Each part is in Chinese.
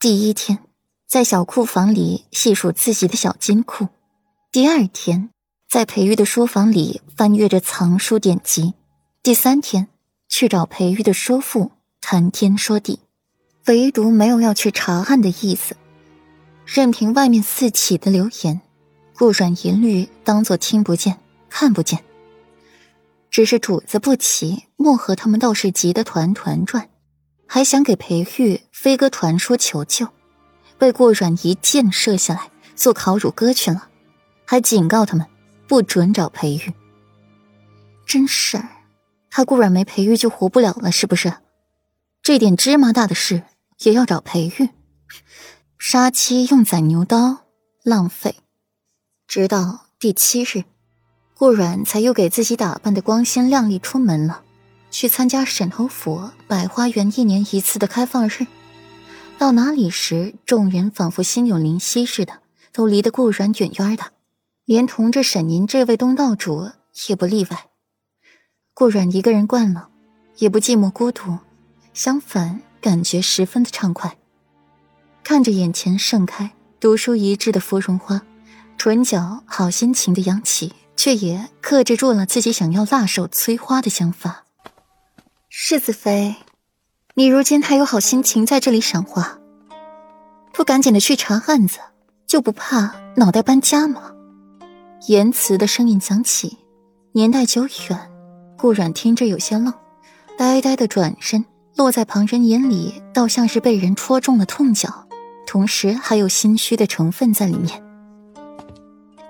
第一天，在小库房里细数自己的小金库；第二天，在裴玉的书房里翻阅着藏书典籍；第三天，去找裴玉的叔父谈天说地，唯独没有要去查案的意思。任凭外面四起的流言，顾阮一律当作听不见、看不见。只是主子不齐，莫和他们倒是急得团团转，还想给裴玉飞鸽传书求救，被顾阮一箭射下来，做烤乳鸽去了，还警告他们不准找裴玉。真是，他顾阮没裴玉就活不了了，是不是？这点芝麻大的事也要找裴玉？杀妻用宰牛刀，浪费。直到第七日。顾阮才又给自己打扮的光鲜亮丽出门了，去参加沈侯府百花园一年一次的开放日。到哪里时，众人仿佛心有灵犀似的，都离得顾阮远远的，连同着沈宁这位东道主也不例外。顾阮一个人惯了，也不寂寞孤独，相反感觉十分的畅快。看着眼前盛开、独树一帜的芙蓉花，唇角好心情的扬起。却也克制住了自己想要辣手摧花的想法。世子妃，你如今还有好心情在这里赏花，不赶紧的去查案子，就不怕脑袋搬家吗？言辞的声音响起，年代久远，顾阮听着有些愣，呆呆的转身，落在旁人眼里，倒像是被人戳中了痛脚，同时还有心虚的成分在里面。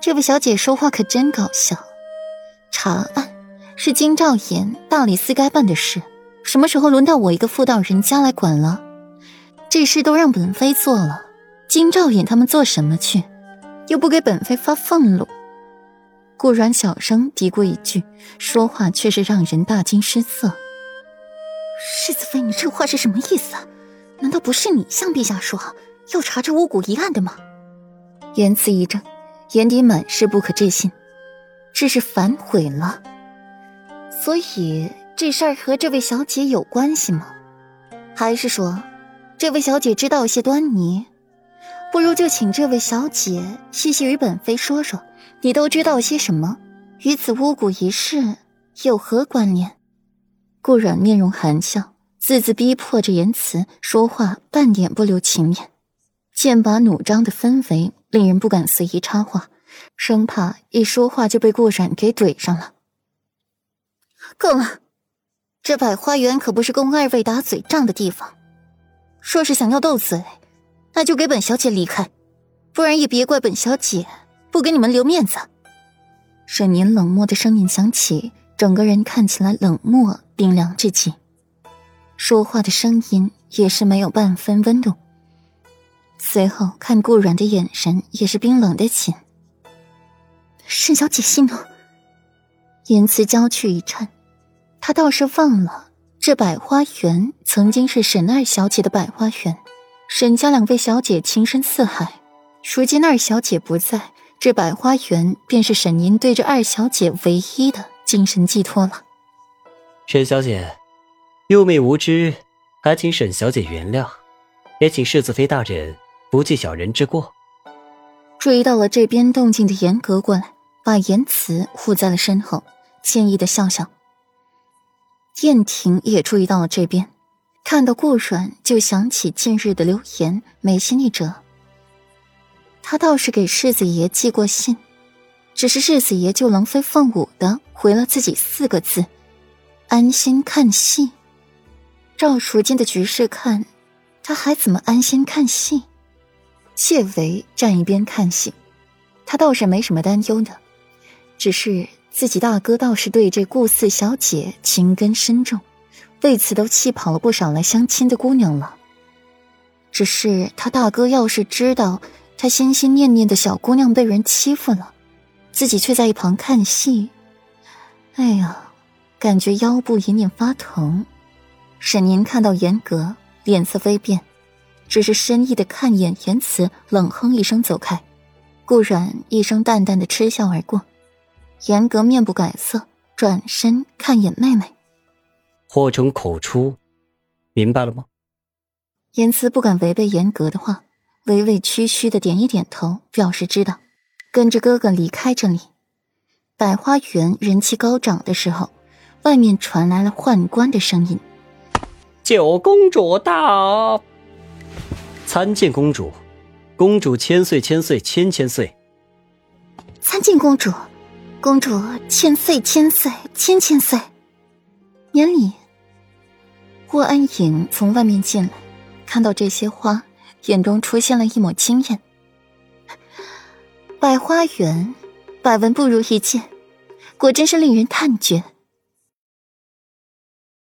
这位小姐说话可真搞笑。查案是金兆衍、大理寺该办的事，什么时候轮到我一个妇道人家来管了？这事都让本妃做了，金兆衍他们做什么去？又不给本妃发俸禄。顾阮小声嘀咕一句，说话却是让人大惊失色。世子妃，你这话是什么意思？难道不是你向陛下说要查这巫蛊一案的吗？言辞一怔。眼底满是不可置信，这是反悔了。所以这事儿和这位小姐有关系吗？还是说，这位小姐知道一些端倪？不如就请这位小姐细细与本妃说说，你都知道些什么？与此巫蛊一事有何关联？顾阮面容含笑，字字逼迫着言辞，说话半点不留情面，剑拔弩张的氛围。令人不敢随意插话，生怕一说话就被顾染给怼上了。够了，这百花园可不是供二位打嘴仗的地方。若是想要斗嘴，那就给本小姐离开，不然也别怪本小姐不给你们留面子。沈宁冷漠的声音响起，整个人看起来冷漠冰凉至极，说话的声音也是没有半分温度。随后看顾阮的眼神也是冰冷的紧。沈小姐息怒，言辞娇躯一颤，她倒是忘了这百花园曾经是沈二小姐的百花园，沈家两位小姐情深似海，如今二小姐不在，这百花园便是沈宁对着二小姐唯一的精神寄托了。沈小姐，幼妹无知，还请沈小姐原谅，也请世子妃大人。不计小人之过。注意到了这边动静的严格过来，把言辞护在了身后，歉意的笑笑。燕婷也注意到了这边，看到顾阮就想起近日的流言，眉心一折。他倒是给世子爷寄过信，只是世子爷就龙飞凤舞的回了自己四个字：“安心看戏。”照如今的局势看，他还怎么安心看戏？谢维站一边看戏，他倒是没什么担忧的，只是自己大哥倒是对这顾四小姐情根深重，为此都气跑了不少来相亲的姑娘了。只是他大哥要是知道他心心念念的小姑娘被人欺负了，自己却在一旁看戏，哎呀，感觉腰部隐隐发疼。沈宁看到严格，脸色微变。只是深意的看一眼言辞，冷哼一声走开。顾阮一声淡淡的嗤笑而过，严格面不改色，转身看眼妹妹。祸从口出，明白了吗？言辞不敢违背严格的话，委委屈屈的点一点头，表示知道，跟着哥哥离开这里。百花园人气高涨的时候，外面传来了宦官的声音：“九公主到，参见公主，公主千岁千岁千千岁。”参见公主，公主千岁千岁千千岁。免礼，霍安影从外面进来，看到这些花，眼中出现了一抹惊艳。百花园，百闻不如一见，果真是令人叹绝。